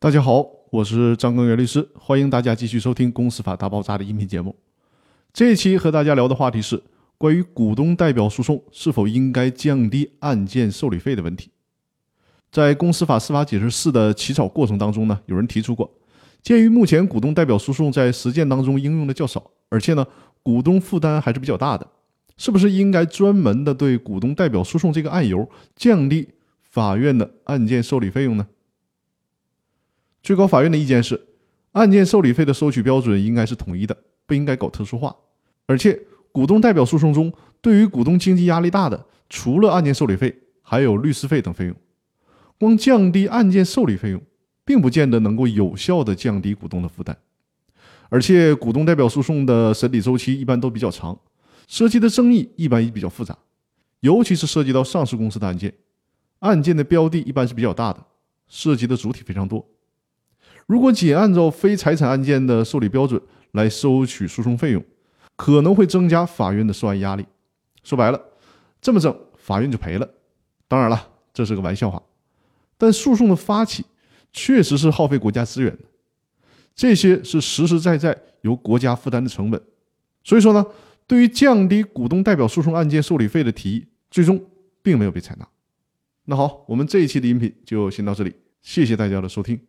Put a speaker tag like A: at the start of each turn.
A: 大家好，我是张根源律师，欢迎大家继续收听《公司法大爆炸》的音频节目。这一期和大家聊的话题是关于股东代表诉讼是否应该降低案件受理费的问题。在公司法司法解释四的起草过程当中呢，有人提出过，鉴于目前股东代表诉讼在实践当中应用的较少，而且呢，股东负担还是比较大的，是不是应该专门的对股东代表诉讼这个案由降低法院的案件受理费用呢？最高法院的意见是，案件受理费的收取标准应该是统一的，不应该搞特殊化。而且，股东代表诉讼中，对于股东经济压力大的，除了案件受理费，还有律师费等费用。光降低案件受理费用，并不见得能够有效的降低股东的负担。而且，股东代表诉讼的审理周期一般都比较长，涉及的争议一般也比较复杂，尤其是涉及到上市公司的案件，案件的标的一般是比较大的，涉及的主体非常多。如果仅按照非财产案件的受理标准来收取诉讼费用，可能会增加法院的受案压力。说白了，这么整，法院就赔了。当然了，这是个玩笑话，但诉讼的发起确实是耗费国家资源的，这些是实实在在由国家负担的成本。所以说呢，对于降低股东代表诉讼案件受理费的提议，最终并没有被采纳。那好，我们这一期的音频就先到这里，谢谢大家的收听。